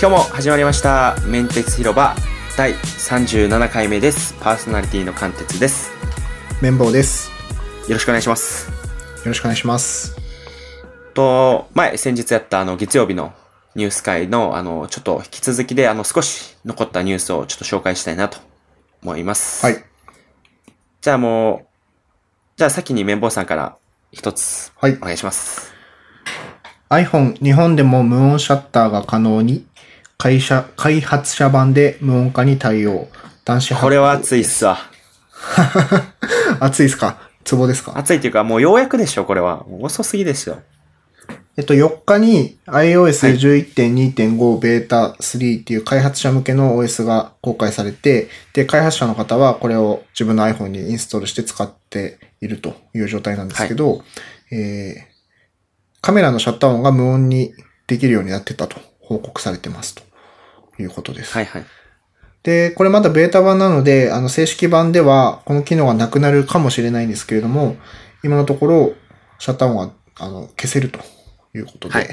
今日も始まりましたメンテツ広場第37回目ですパーソナリティの貫徹です綿棒です。よろしくお願いしますよろしくお願いします。と前先日やったあの月曜日のニュース会のあのちょっと引き続きであの少し残ったニュースをちょっと紹介したいなと思いますはい。じゃあもうじゃあ先に綿棒さんから一つはいお。願いします iPhone 日本でも無音シャッターが可能に、会社、開発者版で無音化に対応。男子これは熱いっすわ。熱いっすか？ツボですか？熱いっていうかもうようやくでしょこれは。遅すぎですよ。えっと、4日に iOS11.2.5 ベータ3っていう開発者向けの OS が公開されて、で、開発者の方はこれを自分の iPhone にインストールして使っているという状態なんですけど、えーカメラのシャッター音が無音にできるようになってたと報告されてますということです。はいはいで、これまだベータ版なので、あの、正式版では、この機能がなくなるかもしれないんですけれども、今のところ、シャッター音が、あの、消せるということで、はい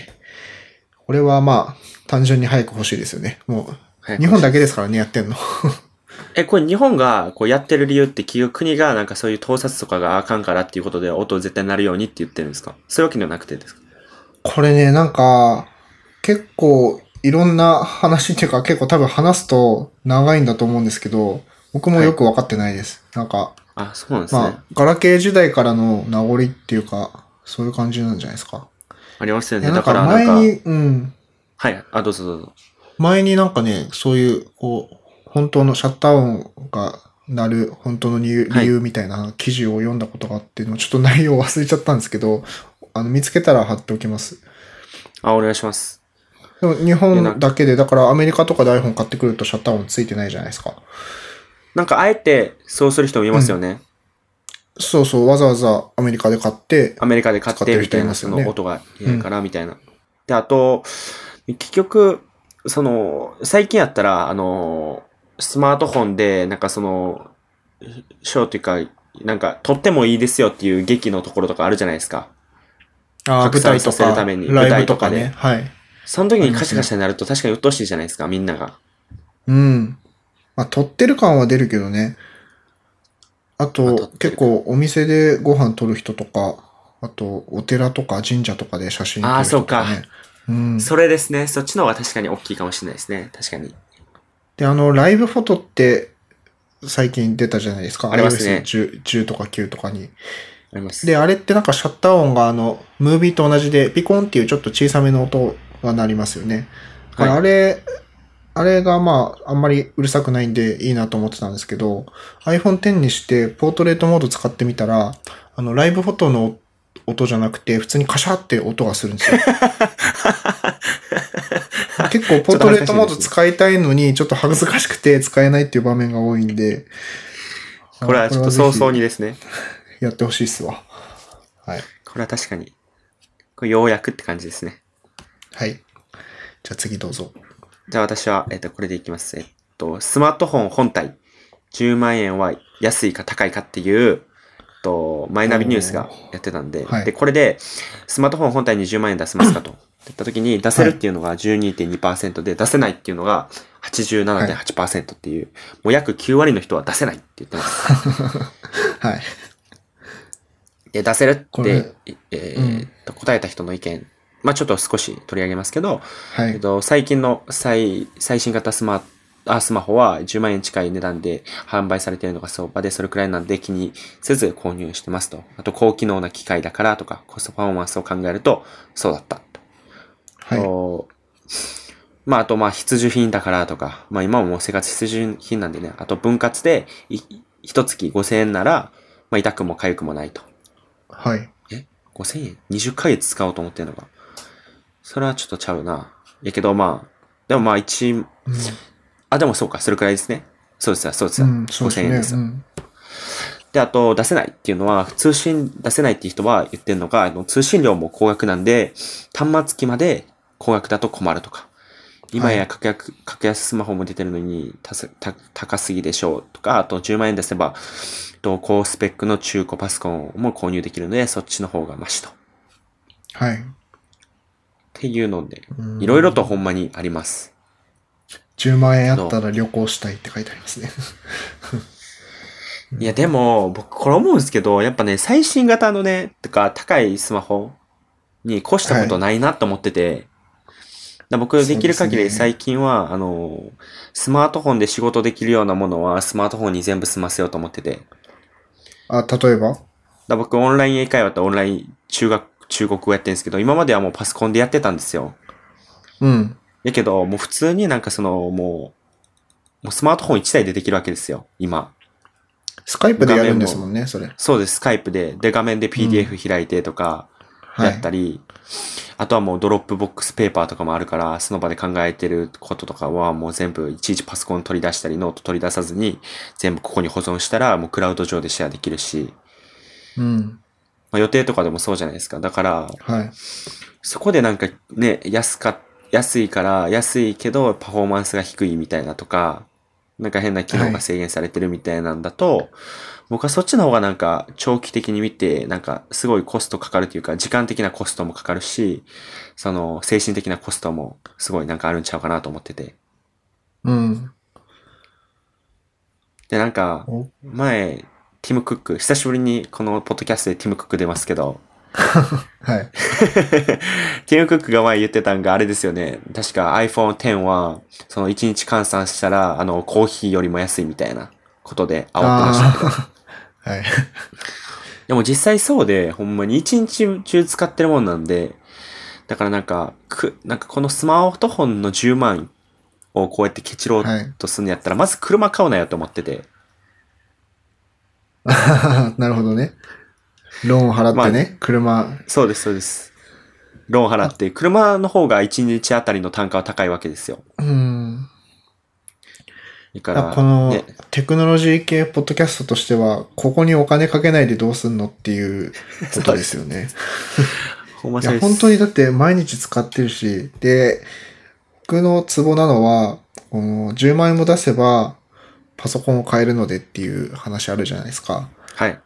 これはまあ、単純に早く欲しいですよね。もう、日本だけですからね、やってんの。え、これ日本がこうやってる理由って、企業国がなんかそういう盗撮とかがあかんからっていうことで音絶対鳴るようにって言ってるんですか？そういうわけではなくてですか？これね、なんか、結構、いろんな話っていうか、結構多分話すと長いんだと思うんですけど、僕もよくわかってないです。なんか、あ、そうなんですね。まあ、ガラケー時代からの名残っていうか、そういう感じなんじゃないですか。ありますよね。だから前に、うん。はい。あ、どうぞどうぞ。前になんかね、そういう、こう、本当のシャッター音が鳴る本当の理由,、はい理由みたいな記事を読んだことがあって、でもちょっと内容忘れちゃったんですけど、あの、見つけたら貼っておきます。あ、お願いします。でも日本だけで、だからアメリカとかで iPhone 買ってくるとシャッター音ついてないじゃないですか。なんかあえてそうする人もいますよね。そうそう、わざわざアメリカで買って、アメリカで買ってみたいな、その音がいいからみたいな。で、あと、結局、その、最近やったら、あの、スマートフォンで、なんかその、ショーというか、なんか、撮ってもいいですよっていう劇のところとかあるじゃないですか。あー拡散させる舞台とか、ためにライブとか舞台とかね。はい。その時にカシャカシャになると確かに鬱陶しいじゃないですか、みんなが。うん。まあ、撮ってる感は出るけどね。あと結構お店でご飯撮る人とか、あと、お寺とか神社とかで写真撮る人とかね。うん。それですね。そっちの方が確かに大きいかもしれないですね。確かに。で、あの、ライブフォトって最近出たじゃないですか。ありますね iOS10 10とか9とかに。あります。で、あれってなんかシャッター音があの、ムービーと同じで、ピコンっていうちょっと小さめの音が鳴りますよね。だからはいあれ、あれがまあ、あんまりうるさくないんでいいなと思ってたんですけど、iPhone X にしてポートレートモード使ってみたら、あの、ライブフォトの音じゃなくて、普通にカシャって音がするんですよ。結構ポートレートモード使いたいのに、ちょっと恥ずかしくて使えないっていう場面が多いんで、これはちょっと早々にですね。やってほしいっすわ。はい。これは確かに。これようやくって感じですね。はい。じゃあ次どうぞ。じゃあ私は、えっと、これでいきます。えっと、スマートフォン本体、10万円は安いか高いかっていう、と、マイナビニュースがやってたんで、はいで、これで、スマートフォン本体に10万円出せますかと。言った時に、出せるっていうのが12.2%で、出せないっていうのが87.8%っていう、もう約9割の人は出せないって言ってます。はい。で、出せるって、えーっと、答えた人の意見、まあちょっと少し取り上げますけど、はい。えっと、最近の最、最新型スマあスマホは10万円近い値段で販売されているのが相場で、それくらいなんで気にせず購入してますと。あと、高機能な機械だからとか、コストパフォーマンスを考えると、そうだったと。はい。とまあ、あと、まあ、必需品だからとか、まあ、今はもう生活必需品なんでね、あと、分割で、い、一月5000円なら、まあ、痛くも痒くもないと。はい。え ?5000 円 ?20 ヶ月使おうと思ってんのか。それはちょっとちゃうな。やけど、まあ、でもまあ、一、うんあ、でもそうか、それくらいですね。そうですよ、そうですよ。うん、そう5000円ですよ。ですね。うんで、あと、出せないっていうのは、通信出せないっていう人は言ってるのが、あの通信料も高額なんで、端末機まで高額だと困るとか。今はや格安、格安スマホも出てるのにたすた高すぎでしょうとか、あと10万円出せば、と高スペックの中古パソコンも購入できるので、そっちの方がマシと。っはい。ていうので、うんいろいろとほんまにあります。10万円あったら旅行したいって書いてありますね。いや、でも、僕これ思うんですけど、やっぱね、最新型のね、とか高いスマホに越したことないなと思ってて、だ僕できる限り最近は、あの、スマートフォンで仕事できるようなものはスマートフォンに全部済ませようと思ってて。あ、例えば？だ僕オンライン英会話とオンライン中学、中国語やってるんですけど、今まではもうパソコンでやってたんですよ。うん。やけど、もう普通になんかその、もう、もうスマートフォン1台でできるわけですよ、今。スカイプでやるんですもんね、それ。そうです、スカイプで。で、画面で PDF 開いてとか、はいやったり、あとはもう Dropbox Paper とかもあるから、その場で考えてることとかはもう全部いちいちパソコン取り出したり、ノート取り出さずに、全部ここに保存したら、もうクラウド上でシェアできるし、うん。まあ、予定とかでもそうじゃないですか。だから、はい。そこでなんかね、安か、安いから、安いけどパフォーマンスが低いみたいなとか、なんか変な機能が制限されてるみたいなんだと、僕はそっちの方がなんか長期的に見て、なんかすごいコストかかるというか、時間的なコストもかかるし、その精神的なコストもすごいなんかあるんちゃうかなと思ってて。うん。で、なんか、お前、ティム・クック、久しぶりにこのポッドキャストでティム・クック出ますけど、はい。ティム・クックが前言ってたんがあれですよね。確か iPhone X は、その1日換算したら、あの、コーヒーよりも安いみたいなことで煽ってました はい。でも実際そうで、ほんまに1日中使ってるもんなんで、だからなんか、く、なんかこのスマートフォンの10万をこうやってケチろうはい。とするんやったら、まず車買うなよと思ってて。なるほどね。ローン払ってね、車。そうです、そうです。ローン払って、車の方が1日あたりの単価は高いわけですよ。うん。だから、このね、テクノロジー系ポッドキャストとしては、ここにお金かけないでどうすんのっていう ことですよね。いや、本当にだって毎日使ってるし、で、僕のツボなのは、この10万円も出せば、パソコンを買えるのでっていう話あるじゃないですか。はい。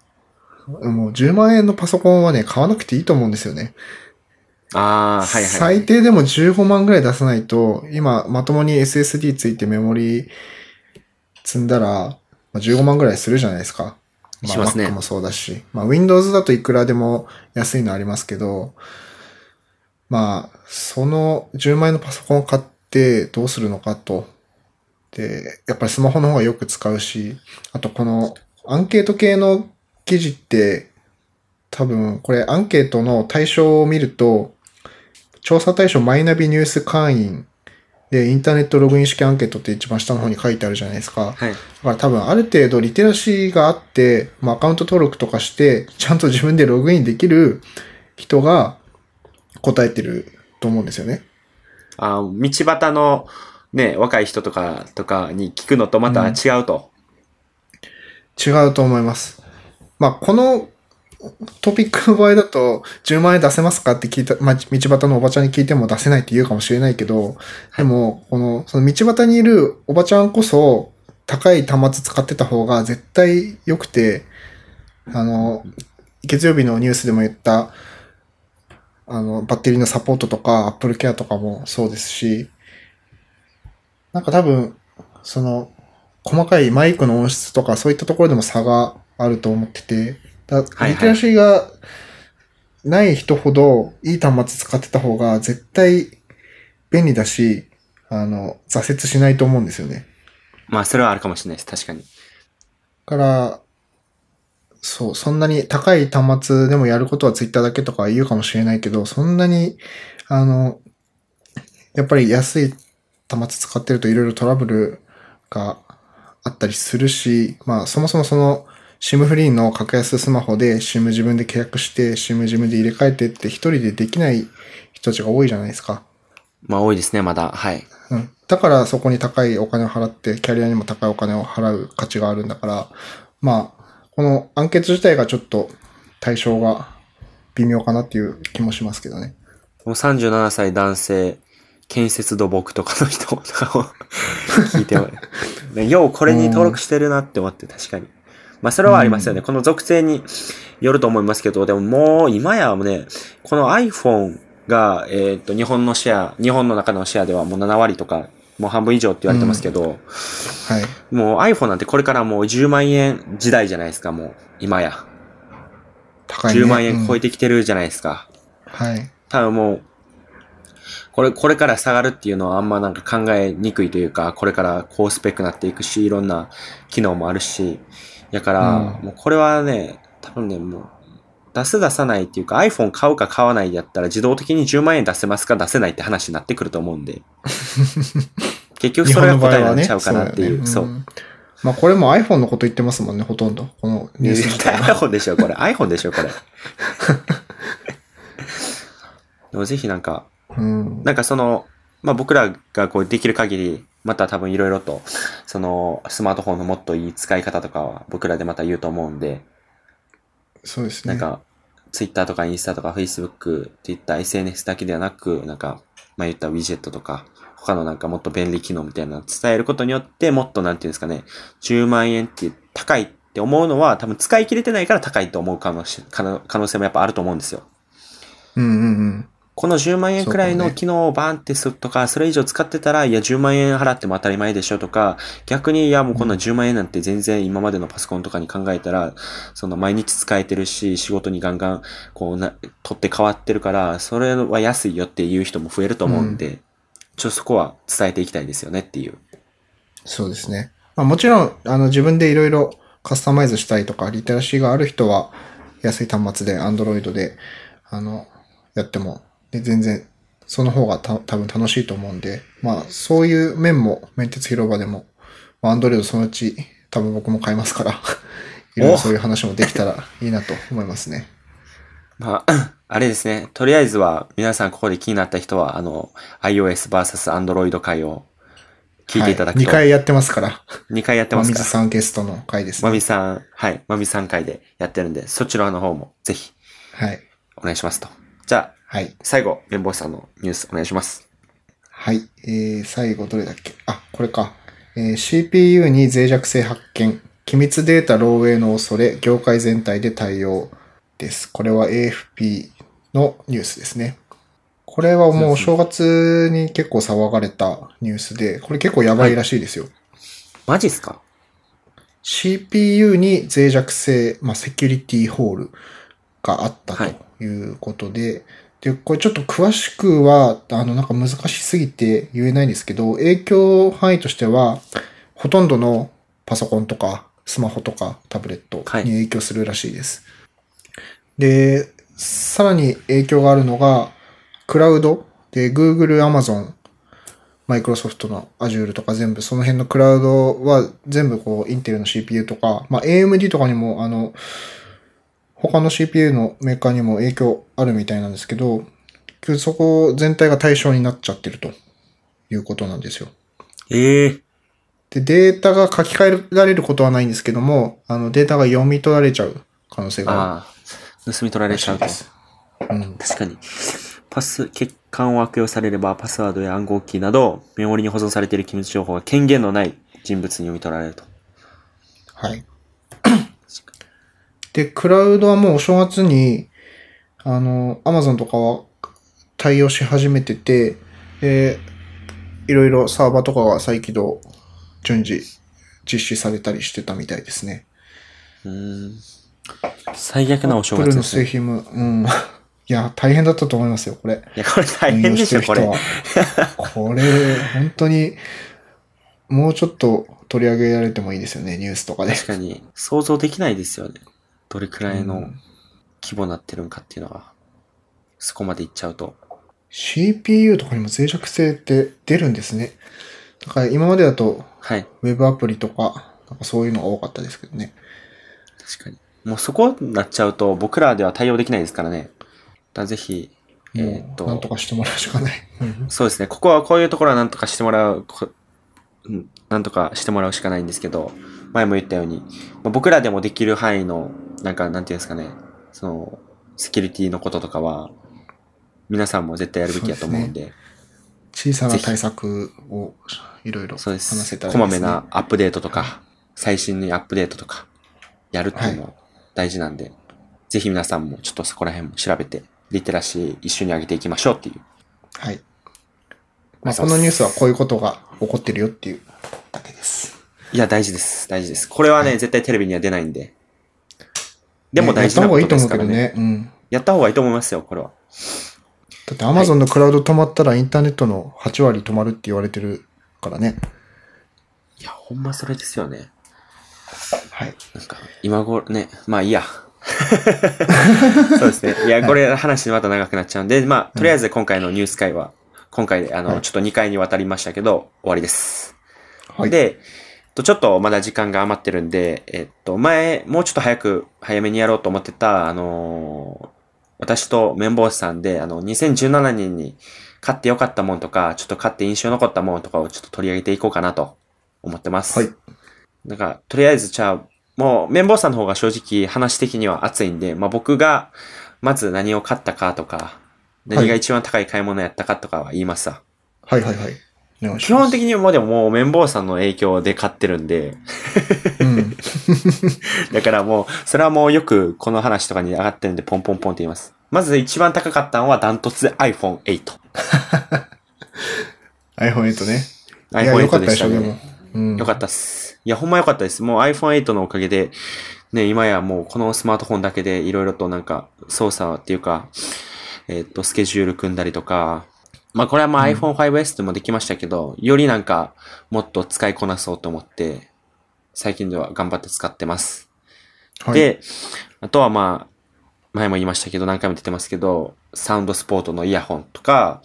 もう10万円のパソコンはね、買わなくていいと思うんですよね。ああ、はいはい、はい。最低でも15万ぐらい出さないと、今、まともに SSD ついてメモリ積んだら、まあ、15万ぐらいするじゃないですか。まあ、しますね Mac もそうだし。まあ、Windows だといくらでも安いのありますけど、まあ、その10万円のパソコンを買ってどうするのかと。で、やっぱりスマホの方がよく使うし、あとこのアンケート系の記事って、多分これアンケートの対象を見ると、調査対象マイナビニュース会員で、インターネットログイン式アンケートって一番下の方に書いてあるじゃないですか。はい。だから多分ある程度リテラシーがあって、まあ、アカウント登録とかして、ちゃんと自分でログインできる人が答えてると思うんですよね。あー道端のね、若い人とか、とかに聞くのとまた違うと。違うと思います。まあ、このトピックの場合だと、10万円出せますかって聞いた、まあ、道端のおばちゃんに聞いても出せないって言うかもしれないけど、でも、この、その道端にいるおばちゃんこそ、高い端末使ってた方が絶対良くて、あの、月曜日のニュースでも言った、あの、バッテリーのサポートとか、Apple Care とかもそうですし、なんか多分、その、細かいマイクの音質とかそういったところでも差があると思ってて、だリテラシーがない人ほどいい端末使ってた方が絶対便利だし、あの、挫折しないと思うんですよね。まあ、それはあるかもしれないです。確かに。だから、そう、そんなに高い端末でもやることはツイッターだけとか言うかもしれないけど、そんなに、あの、やっぱり安い端末使ってるといろいろトラブルがあったりするし、まあそもそもその SIM フリーの格安スマホで SIM 自分で契約して SIM 自分で入れ替えてって一人でできない人たちが多いじゃないですか。まあ、多いですね、まだ。はい。うん。だからそこに高いお金を払って、キャリアにも高いお金を払う価値があるんだから、まあ、このアンケート自体がちょっと対象が微妙かなっていう気もしますけどね。もう37歳男性、建設土木とかの人とかを聞いても、ねようこれに登録してるなって思って、確かに。まあ、それはありますよね。この属性によると思いますけど、でももう今やね、この iPhone が、えっ、と、日本のシェア、日本の中のシェアではもう7割とかもう半分以上って言われてますけど、はい。もう iPhone なんてこれからもう10万円時代じゃないですか、もう、今や。高いね。10万円超えて。てきてるじゃないですか。はい。多分もう、これ、これから下がるっていうのはあんまなんか考えにくいというか、これから高スペックになっていくし、いろんな機能もあるし、やから、うんもうこれはね、多分ね、もう、出す出さないっていうか iPhone 買うか買わないやったら自動的に10万円出せますか出せないって話になってくると思うんで。結局日それが。答えになっちゃうかなっていう。そう。んまあこれも iPhone のこと言ってますもんね、ほとんど。このニュース iPhone でしょ、これ。iPhone でしょ、これ。でもぜひなんか、うん。なんかその、まあ僕らがこうできる限り、また多分いろいろと、そのスマートフォンのもっといい使い方とかは僕らでまた言うと思うんで、そうですね。なんか、ツイッターとかインスタとかフェイスブックっていった SNS だけではなく、なんか、まあ言ったウィジェットとか、他のなんかもっと便利機能みたいなのを伝えることによって、もっとなんていうんですかね、10万円って高いって思うのは多分使い切れてないから高いと思う可能し可能可能性もやっぱあると思うんですよ。うんうんうん。この10万円くらいの機能をバーンってするとか、それ以上使ってたら、いや、10万円払っても当たり前でしょとか、逆に、いや、もうこんな10万円なんて全然今までのパソコンとかに考えたら、その毎日使えてるし、仕事にガンガン、こうな、取って変わってるから、それは安いよっていう人も増えると思うんで、ちょっとそこは伝えていきたいですよねっていう。そうですね。まあもちろん、あの自分でいろいろカスタマイズしたいとか、リテラシーがある人は、安い端末で Android で、あの、やっても、で全然、その方がた多分楽しいと思うんで、まあそういう面も、メンテツ広場でも、まあ Android そのうち多分僕も買いますから、いろいろそういう話もできたらいいなと思いますね。まあ、あれですね。とりあえずは、皆さんここで気になった人は、あの、iOS vs Android 回を聞いていただくと。はい、2回やってますから。2回やってまますから。水さんゲストの回ですまね。みさん、はい、まみさん回でやってるんで、そちらの方もぜひはい。お願いしますと。じゃあ、はい。最後、綿棒さんのニュースお願いします。はい。えー、最後どれだっけ？あ、これか。えー CPU に脆弱性発見。機密データ漏洩の恐れ、業界全体で対応です。これは AFP のニュースですね。これはもうお正月に結構騒がれたニュースで、これ結構やばいらしいですよ。マジっすか？CPU に脆弱性、まあ、セキュリティホールがあったはいということで、で、これちょっと詳しくは、あの、なんか難しすぎて言えないんですけど、影響範囲としては、ほとんどのパソコンとか、スマホとか、タブレットはいに影響するらしいです。で、さらに影響があるのが、クラウドで、Google、Amazon、マイクロソフトの Azure とか全部、その辺のクラウドは全部こう、インテルの CPU とか、まあ AMD とかにも、あの、他の CPU のメーカーにも影響あるみたいなんですけど、そこ全体が対象になっちゃってるということなんですよ。ええで、データが書き換えられることはないんですけども、あの、データが読み取られちゃう可能性があああ、盗み取られちゃうです。うん。確かに。パス、欠陥を悪用されれば、パスワードや暗号キーなど、メモリに保存されている機密情報が権限のない人物に読み取られると。はい。で、クラウドはもうお正月に、あの、アマゾンとかは対応し始めてて、で、いろいろサーバーとかが再起動、順次実施されたりしてたみたいですね。うーん。最悪なお正プルの月ですね。製品も、うん。いや、大変だったと思いますよ、これ。いや、これ大変でしょ、これ。これ、本当に、もうちょっと取り上げられてもいいですよね、ニュースとかで。確かに、想像できないですよね。どれくらいうのん規模になってるんかっていうのは。そこまでいっちゃうと。CPU とかにも脆弱性って出るんですね。だから今までだとはい。ウェブアプリとか、なんかそういうのが多かったですけどね。確かに。もうそこになっちゃうと、僕らでは対応できないですからね。だぜひ、えーっもう、なんとと、かしてもらうしかない。うんそうですね。ここはこういうところはなんとかしてもらう、こうんなんとかしてもらうしかないんですけど、前も言ったように、まあ僕らでもできる範囲の、なんか、なんていうんですかね、その、セキュリティのこととかは、皆さんも絶対やるべきだと思うんで、小さな対策をいろいろ話そうです。せたらいこまめ。なアップデートとか、最新にアップデートとか、やるっていうのも大事なんで、ぜひ皆さんもちょっとそこら辺も調べて、リテラシー一緒に上げていきましょうっていう。はい。まあ、このニュースはこういうことが起こってるよっていうだけです。いや、大事です。大事です。これはね、絶対テレビには出ないんで。でもね大事なやった方がいいとことですからね。思うけどね。うん。やった方がいいと思いますよ、これは。だって Amazon のクラウド止まったらインターネットの8割止まるって言われてるからね。いや、ほんまそれですよね。はい。なんか、今頃ね、まあいいや。そうですね。いや、これ話また長くなっちゃうんで、まあ、とりあえず今回のニュース会は、今回で、あの、はいちょっと2回にわたりましたけど、終わりです。はい。で、とちょっとまだ時間が余ってるんで、えっと、前、もうちょっと早く、早めにやろうと思ってた、あのー私と綿棒さんで、あの、2017年に買ってよかったもんとか、ちょっと買って印象残ったもんとかをちょっと取り上げていこうかなと思ってます。はい。なんか、とりあえずじゃあ、もう、綿棒さんの方が正直話的には熱いんで、まあ僕が、まず何を買ったかとか、何が一番高い買い物やったかとかは言いますわ。はいはいはい。基本的にもうでももう綿棒さんの影響で買ってるんで、うん。だからもう、それはもうよくこの話とかに上がってるんで、ポンポンポンって言います。まず一番高かったのはダントツで iPhone8。iPhone8 ね。いや、よ iPhone8 かったでしょ、でしたね。でも。うん。よかったっす。いや、ほんまよかったです。もう iPhone8 のおかげで、ね、今やもうこのスマートフォンだけでいろいろとなんか操作っていうか、えっ、と、スケジュール組んだりとか、まあこれはまあ iPhone5S でもできましたけど、よりなんかもっと使いこなそうと思って、最近では頑張って使ってます。はい、で、あとはまあ、前も言いましたけど、何回も出てますけど、サウンドスポートのイヤホンとか、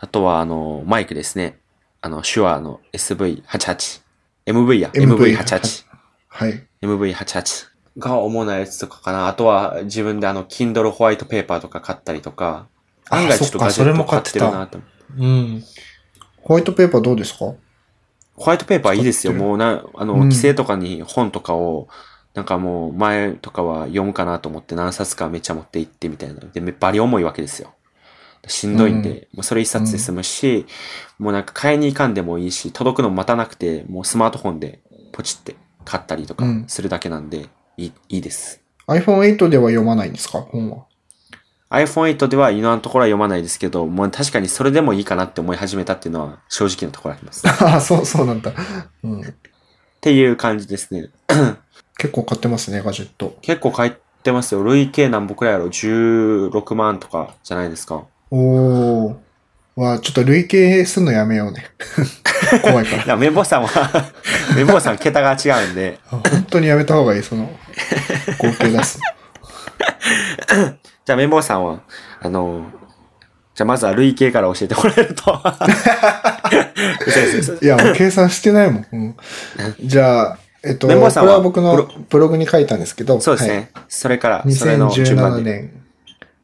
あとはあの、マイクですね。あの、手話の SV88。MV や。MV MV88。はい。MV88 が主なやつとかかな。あとは自分であの、Kindle ホワイトペーパーとか買ったりとか、あ案外ちょっとそっかガジェットそれも買っててるなと。うん。ホワイトペーパーどうですか？ホワイトペーパーいいですよ。もうな、あの、うん規制とかに本とかを、なんかもう前とかは読むかなと思って何冊かめっちゃ持って行ってみたいな。で、バリ重いわけですよ。しんどいんで、うんもうそれ一冊で済むし、もうなんか買いに行かんでもいいし、届くのも待たなくて、もうスマートフォンでポチって買ったりとかうんするだけなんで、いい、いいです。iPhone8 では読まないんですか？本は。iPhone8 では今のところは読まないですけど、もう確かにそれでもいいかなって思い始めたっていうのは正直なところあります。っ ああ、そう、そうなんだ。うん。ていう感じですね。結構買ってますね、ガジェット。結構買ってますよ。累計何僕らやろ ?16 万とかじゃないですか。おー。わちょっと累計すんのやめようね。怖いから い。や、綿棒さんは、綿棒さん桁が違うんで、あ本当にやめた方がいい、その、合計出す。じゃあ綿棒さんは、あの、じゃあまずは累計から教えてもらえると。いや、もう計算してないもん。うん、じゃあ、えっと、これはは僕のブログに書いたんですけど、そうですね。それから、それの順2017番で。年、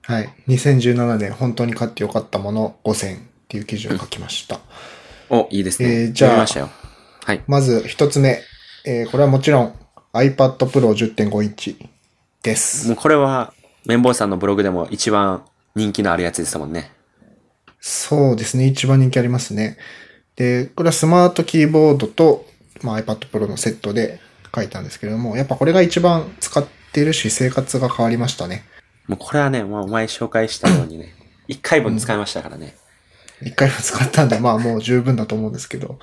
はい。2017年、本当に買ってよかったもの5000っていう記事を書きました。お、いいですね。えーじゃあま。はい。まず一つ目、えーこれはもちろん iPad Pro 10.5インチです。もうこれは、綿棒さんのブログでも一番人気のあるやつですもんね。そうですね。一番人気ありますね。で、これはスマートキーボードと、まあ、iPad Pro のセットで書いたんですけれども、やっぱこれが一番使っているし、生活が変わりましたね。もうこれはね、もう前紹介したようにね、一回分使いましたからね。一回も使ったんで、まあもう十分だと思うんですけど。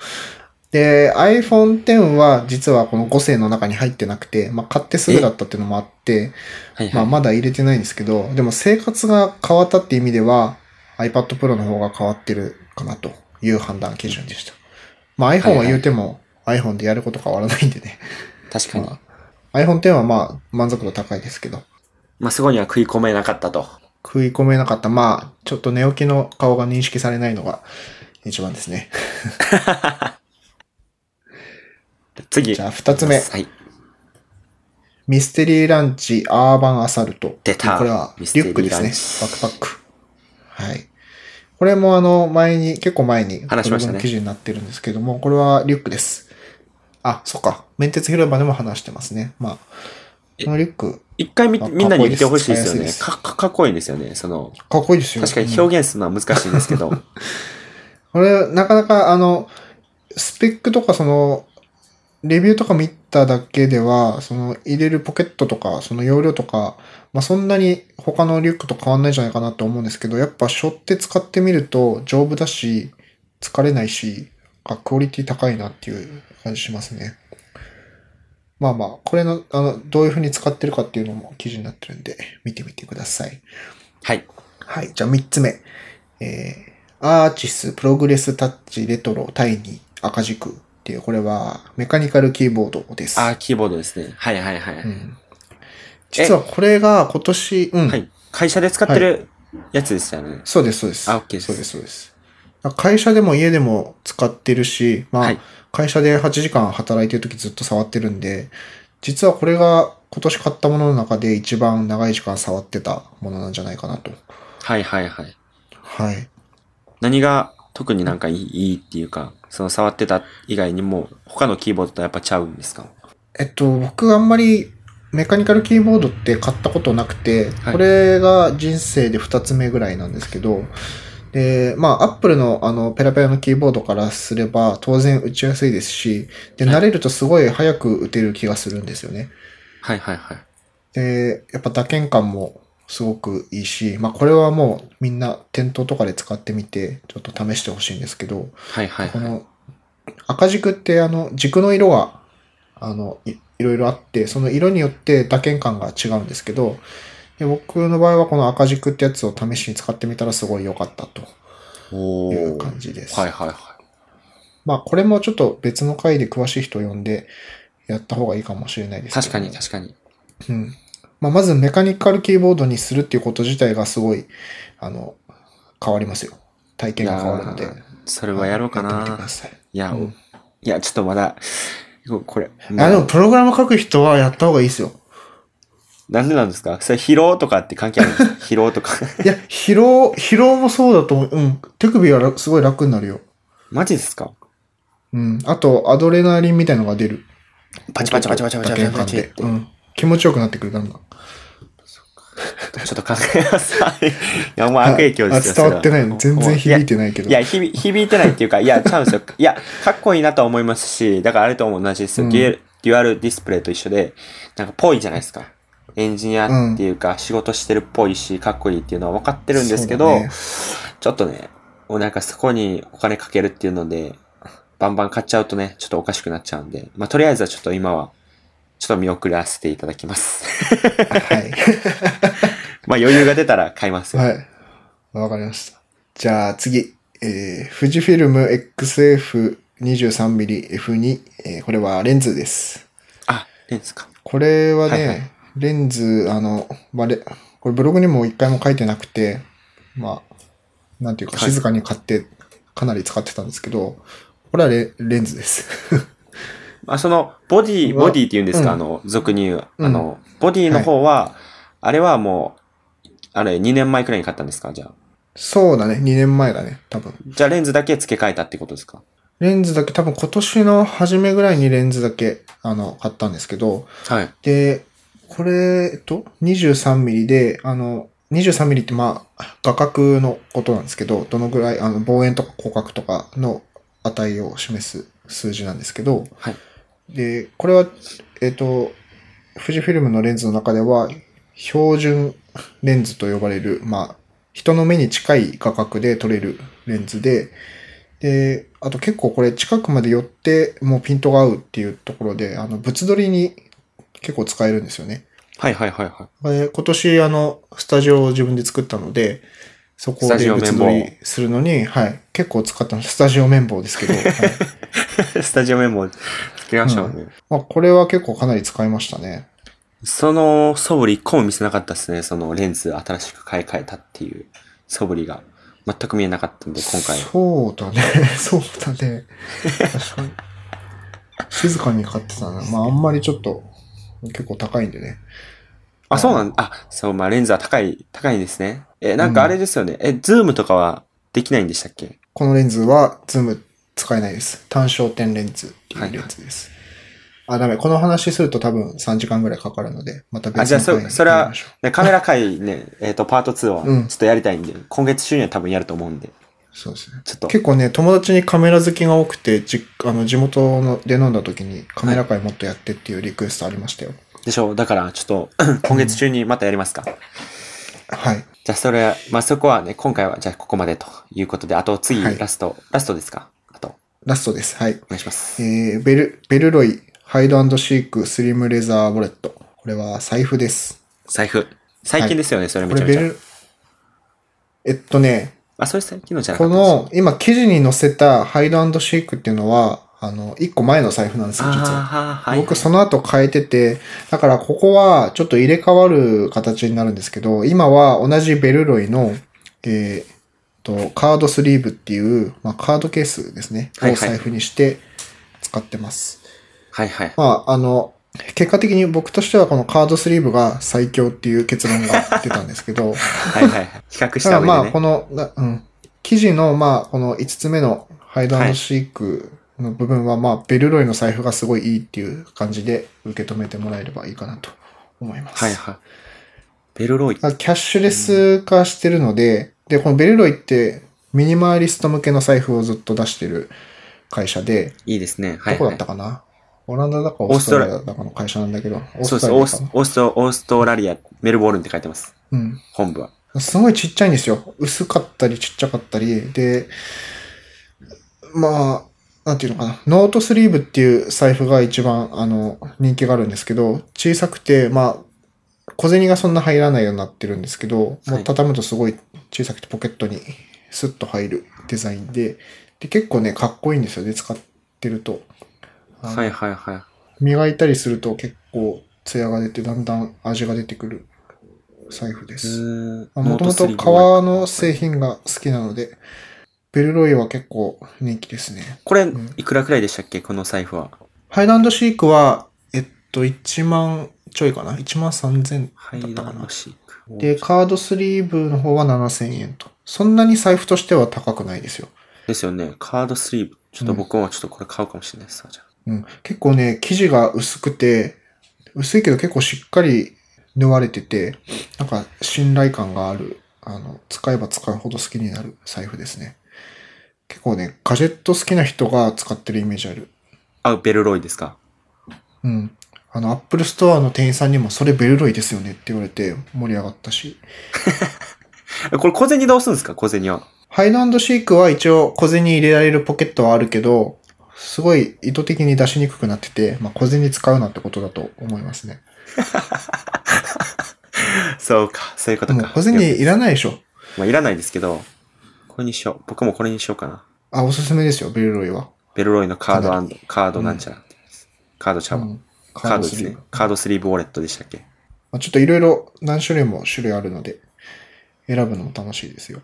で、iPhone X は実はこの5世の中に入ってなくて、まあ買ってすぐだったっていうのもあって、はいはい。まあまだ入れてないんですけど、でも生活が変わったって意味では iPad Pro の方が変わってるかなという判断基準でした。まあ iPhone は言うても iPhone でやること変わらないんでね。確かに。まあ、iPhone X はまあ満足度高いですけど、まあ、そこには食い込めなかったと。食い込めなかった。まあ、ちょっと寝起きの顔が認識されないのが一番ですね。次。じゃあ二つ目はい。ミステリーランチアーバンアサルト。出たこれはリュックですね。バックパック。はい。これもあの、前に、結構前に、話しましたね記事になってるんですけども、これはリュックです。あ、そっか。面鉄広場でも話してますね。まあ、このリュック、一回みあみんなに見てほしいですよね。かっこいいですかかかっこいいんですよね。その、かっこいいですよ。確かにうん表現するのは難しいんですけど。これ、なかなか、あの、スペックとか、その、レビューとか見ただけでは、その、入れるポケットとか、その容量とか、まあ、そんなに他のリュックと変わんないんじゃないかなと思うんですけど、やっぱ、背負って使ってみると丈夫だし、疲れないし、あ、クオリティ高いなっていう感じしますね。まあまあ、これの、あの、どういう風に使ってるかっていうのも記事になってるんで、見てみてください。はい。はい。じゃあ3つ目。えー、 ARCHISS ProgresTouch RETRO TINY 赤軸っていう、これはメカニカルキーボードです。あー、キーボードですね。はいはいはい。うん。実はこれが今年、うん。はい。会社で使ってるやつですよね。そうです、そうです。あ OK ですそうです、そうです。会社でも家でも使ってるし、まあ、はい会社で8時間働いてる時ずっと触ってるんで、実はこれが今年買ったものの中で一番長い時間触ってたものなんじゃないかなと。はいはいはい。はい。何が特になんかいいいいっていうか、その触ってた以外にも、他のキーボードとやっぱちゃうんですか？えっと、僕あんまりメカニカルキーボードって買ったことなくて、はいこれが人生で2つ目ぐらいなんですけど、で、まあ、アップルのあの、ペラペラのキーボードからすれば、当然打ちやすいですし、で、はい慣れるとすごい早く打てる気がするんですよね。はいはいはい。で、やっぱ打鍵感もすごくいいし、まあ、これはもうみんな店頭とかで使ってみて、ちょっと試してほしいんですけど、はいはいはい。この赤軸ってあの軸の色があのいいろいろあってその色によって打鍵感が違うんですけどで僕の場合はこの赤軸ってやつを試しに使ってみたらすごい良かったとおいうー感じです。はいはいはい。まあこれもちょっと別の回で詳しい人を呼んでやった方がいいかもしれないですけど確かに確かに。うんまあ、まずメカニカルキーボードにするっていうこと自体がすごいあの変わりますよ。体験が変わるので。それはやろうかな。さい。いや、うんいや、ちょっとまだ、これ、あ、でもプログラム書く人はやった方がいいですよ。なんでなんですか？それ疲労とかって関係あるんですか？疲労とか。いや、疲労、疲労もそうだと思う。うん。手首は楽すごい楽になるよ。マジですか？うん。あと、アドレナリンみたいのが出る。パチパチパチパチパチパチパチって。打鍵感でうん。気持ちよくなってくる、だんだん。ちょっと考えます。いや、もう悪影響ですよ。あ伝わってないの。全然響いててないけど。いや、響 響いてないっていうか、いや、ちゃうんですよ。いや、かっこいいなとは思いますし、だからあれとも同じですよ。うんデュアル、ディスプレイと一緒で、なんかぽいじゃないですか。エンジニアっていうか、仕事してるっぽいし、かっこいいっていうのは分かってるんですけど、ねちょっとね、もうなんかそこにお金かけるっていうので、バンバン買っちゃうとね、ちょっとおかしくなっちゃうんで、まあ、とりあえずはちょっと今は、ちょっと見送らせていただきます。はい。まあ余裕が出たら買いますよ。はい。わかりました。じゃあ次。えー、富士フィルム XF23mmF2、えーこれはレンズです。あ、レンズか。これはね、はいはいレンズ、あの、まあ、レこれブログにも一回も書いてなくて、まあ、なんていうかはい静かに買って、かなり使ってたんですけど、これはレレンズです。あ、その、ボディ、ボディって言うんですか、うんあの、俗に言う。うんあの、ボディの方は、あれはもう、あれ、2年前くらいに買ったんですか？じゃあ。そうだね、2年前だね、多分。じゃあレンズだけ付け替えたってことですか？レンズだけ、多分今年の初めぐらいにレンズだけ、あの、買ったんですけど、はい。で、これ、えっと、23ミリで、あの、23ミリってまあ、画角のことなんですけど、どのぐらい、あの、望遠とか広角とかの値を示す数字なんですけど、はい。で、これは、えっと、富士フィルムのレンズの中では、標準レンズと呼ばれる、まあ、人の目に近い画角で撮れるレンズで、で、あと結構これ近くまで寄ってもうピントが合うっていうところで、あの、物撮りに結構使えるんですよね。はいはいはいはい。で今年あの、スタジオを自分で作ったので、そこで物撮りするのに、はい、結構使ったの、スタジオ綿棒ですけど、はい、スタジオメモ付けましたもんね。まあ、これは結構かなり使いましたね。その素振り一個も見せなかったですね。そのレンズ新しく買い替えたっていう素振りが全く見えなかったんで、今回。そうだね。そうだね。確かに。静かに買ってたな。まあ、あんまりちょっと、結構高いんでね。あ、そうなんあ、そう、まあレンズは高い、高いんですね。え、なんかあれですよね。え、ズームとかはできないんでしたっけ？このレンズは、ズーム使えないです。単焦点レンズっていうレンズです。あ、ダメ。この話すると多分3時間ぐらいかかるので、また別のあ、じゃあそ、それはカメラ回ね、えっ、と、パート2はうんちょっとやりたいんで、今月中には多分やると思うんで、うそうですね。ちょっと。結構ね、友達にカメラ好きが多くて、じあの地元ので飲んだ時にカメラ回もっとやってっていうリクエストありましたよ。でしょうだから、ちょっと、今月中にまたやりますか。はい。じゃあそれは、まあそこはね、今回はじゃあここまでということで、あと次、はいラスト、ラストですか？あと、ラストです。はい。お願いします。えー、ベル、ベルロイ、ハイドシーク、スリムレザーウォレット。これは財布です。財布。最近ですよね、それめちゃめちゃ。これベル、えっとね、あ、それ最近のじゃなかこの、今記事に載せたハイドシークっていうのは、あの、一個前の財布なんですよ、実は。あーはい。僕その後変えてて、だからここはちょっと入れ替わる形になるんですけど、今は同じベルロイの、えーっと、カードスリーブっていう、まあ、カードケースですね。はいはいを財布にして使ってます。はいはい。まあ、あの、結果的に僕としてはこのカードスリーブが最強っていう結論が出たんですけど、はいはいはい。比較した上でね。この、なうん、記事の、まあ、この5つ目のハイドシークの部分は、まあ、ベルロイの財布がすごいいいっていう感じで受け止めてもらえればいいかなと思います。はいはい。ベルロイ。キャッシュレス化してるので、で、このベルロイってミニマリスト向けの財布をずっと出してる会社で、いいですね。はい、どこだはい。ったかな、オランダだかオーストラリアだかの会社なんだけど、オーそうです。ストラリアかな？オースオースト、オーストラリア、メルボルンって書いてます。うん。本部は。すごいちっちゃいんですよ。薄かったりちっちゃかったり。で、まあ、なんていうのかな。 Note Sleeve っていう財布が一番、あの、人気があるんですけど、小さくて、まあ、小銭がそんな入らないようになってるんですけど、もう畳むとすごい小さくてポケットにスッと入るデザインで、で、結構ね、かっこいいんですよね、使ってると。はいはいはい。磨いたりすると結構艶が出て、だんだん味が出てくる財布です。うもともと革の製品が好きなので、ベルロイは結構人気ですね。これん、いくらくらいでしたっけ？この財布は。ハイランドシークは、えっと、1万ちょいかな ?1 万3000ハイだったかな？ランド。シーク。で、カードスリーブの方は7000円と。そんなに財布としては高くないですよ。ですよね。カードスリーブ。ちょっと僕もちょっとこれ買うかもしれないです。じゃあうん。結構ね、生地が薄くて、薄いけど結構しっかり縫われてて、なんか信頼感がある、あの、使えば使うほど好きになる財布ですね。結構ね、ガジェット好きな人が使ってるイメージある。あ、 Bellroy ですか？うん。あの、アップルストアの店員さんにもそれ Bellroy ですよねって言われて盛り上がったし。え これ小銭どうするんですか？小銭は。 Hide and Seek は一応小銭入れられるポケットはあるけど、すごい意図的に出しにくくなってて、まあ、小銭使うなってことだと思いますね。そうか。そういうことか。小銭いらないでしょ。まあ、いらないですけど、これにしよう。僕もこれにしようかな。あ、おすすめですよ、ベルロイは。ベルロイのカードかなりカードなんちゃらってやつ、カードちゃうわ、うんカードですね。カードスリーブウォレットでしたっけ？まあ、ちょっといろいろ何種類も種類あるので、選ぶのも楽しいですよ。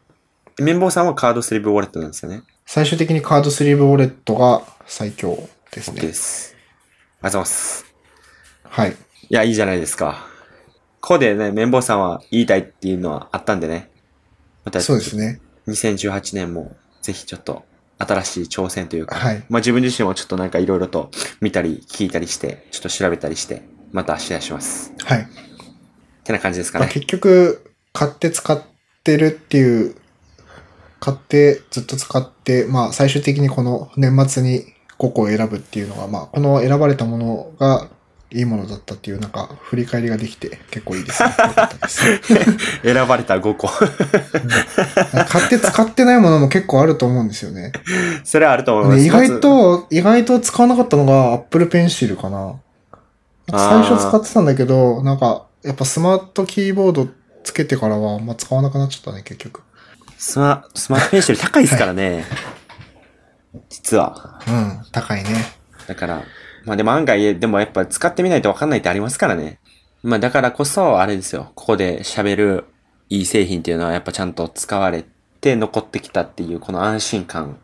綿棒さんはカードスリーブウォレットなんですよね。最終的にカードスリーブウォレットが最強です OK ねで。す。ありがとうございます。はい。いや、いいじゃないですか。ここでね、綿棒さんは言いたいっていうのはあったんでね。また、そうですね。2018年もぜひちょっと新しい挑戦というか、はいまあ自分自身もちょっとなんかいろいろと見たり聞いたりして、ちょっと調べたりして、またシェアします。はい。ってな感じですかね。まあ結局、買って使ってるっていう、買ってずっと使って、まあ最終的にこの年末に5個を選ぶっていうのが、まあこの選ばれたものがいいものだったっていうなんか振り返りができて結構いいですね。です。選ばれた5個。買って使ってないものも結構あると思うんですよね。それはあると思います。ね意外と、意外と使わなかったのが Apple Pencil かな。最初使ってたんだけど、なんか、やっぱスマートキーボードつけてからは、あんま使わなくなっちゃったね、結局。スマ、スマートペンシル高いですからね。実は。うん、高いね。だから、まあでも案外、でもやっぱ使ってみないとわかんないってありますからね。まあだからこそ、あれですよ。ここで喋るいい製品っていうのはやっぱちゃんと使われて残ってきたっていうこの安心感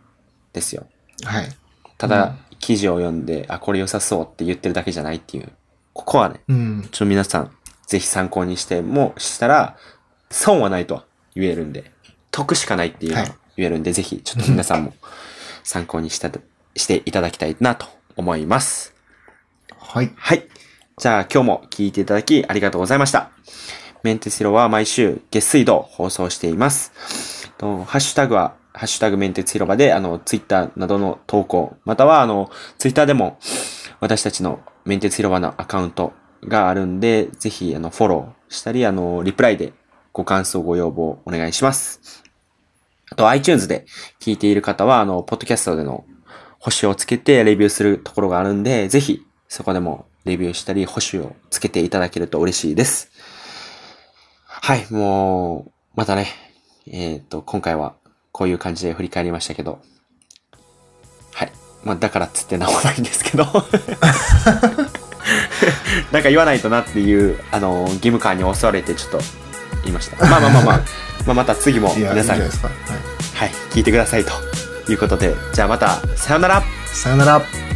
ですよ。はい。ただ、記事を読んで、あ、これ良さそうって言ってるだけじゃないっていう。ここはね、うん。ちょっと皆さん、ぜひ参考にしても、したら、損はないとは言えるんで、得しかないっていうのははい言えるんで、ぜひ、ちょっと皆さんも参考にしたと、していただきたいなと思います。はい。はい。じゃあ今日も聞いていただきありがとうございました。メンテスロは毎週月水道放送しています。とハッシュタグは、ハッシュタグメンテツ広場で、あの、ツイッターなどの投稿、または、あの、ツイッターでも、私たちのメンテツ広場のアカウントがあるんで、ぜひ、あの、フォローしたり、あの、リプライでご感想、ご要望お願いします。あと iTunes で聞いている方は、あの、ポッドキャストでの星をつけてレビューするところがあるんで、ぜひそこでもレビューしたり、星をつけていただけると嬉しいです。はい、もう、またね、えっ、と、今回はこういう感じで振り返りましたけど、はい。まあ、だからっつってなんもないんですけど、なんか言わないとなっていう、あの、義務感に襲われてちょっと言いました。まあまあまあまあ、まあまた次も皆さん、はい。はい。聞いてくださいということで、じゃあまた、さよならさよなら。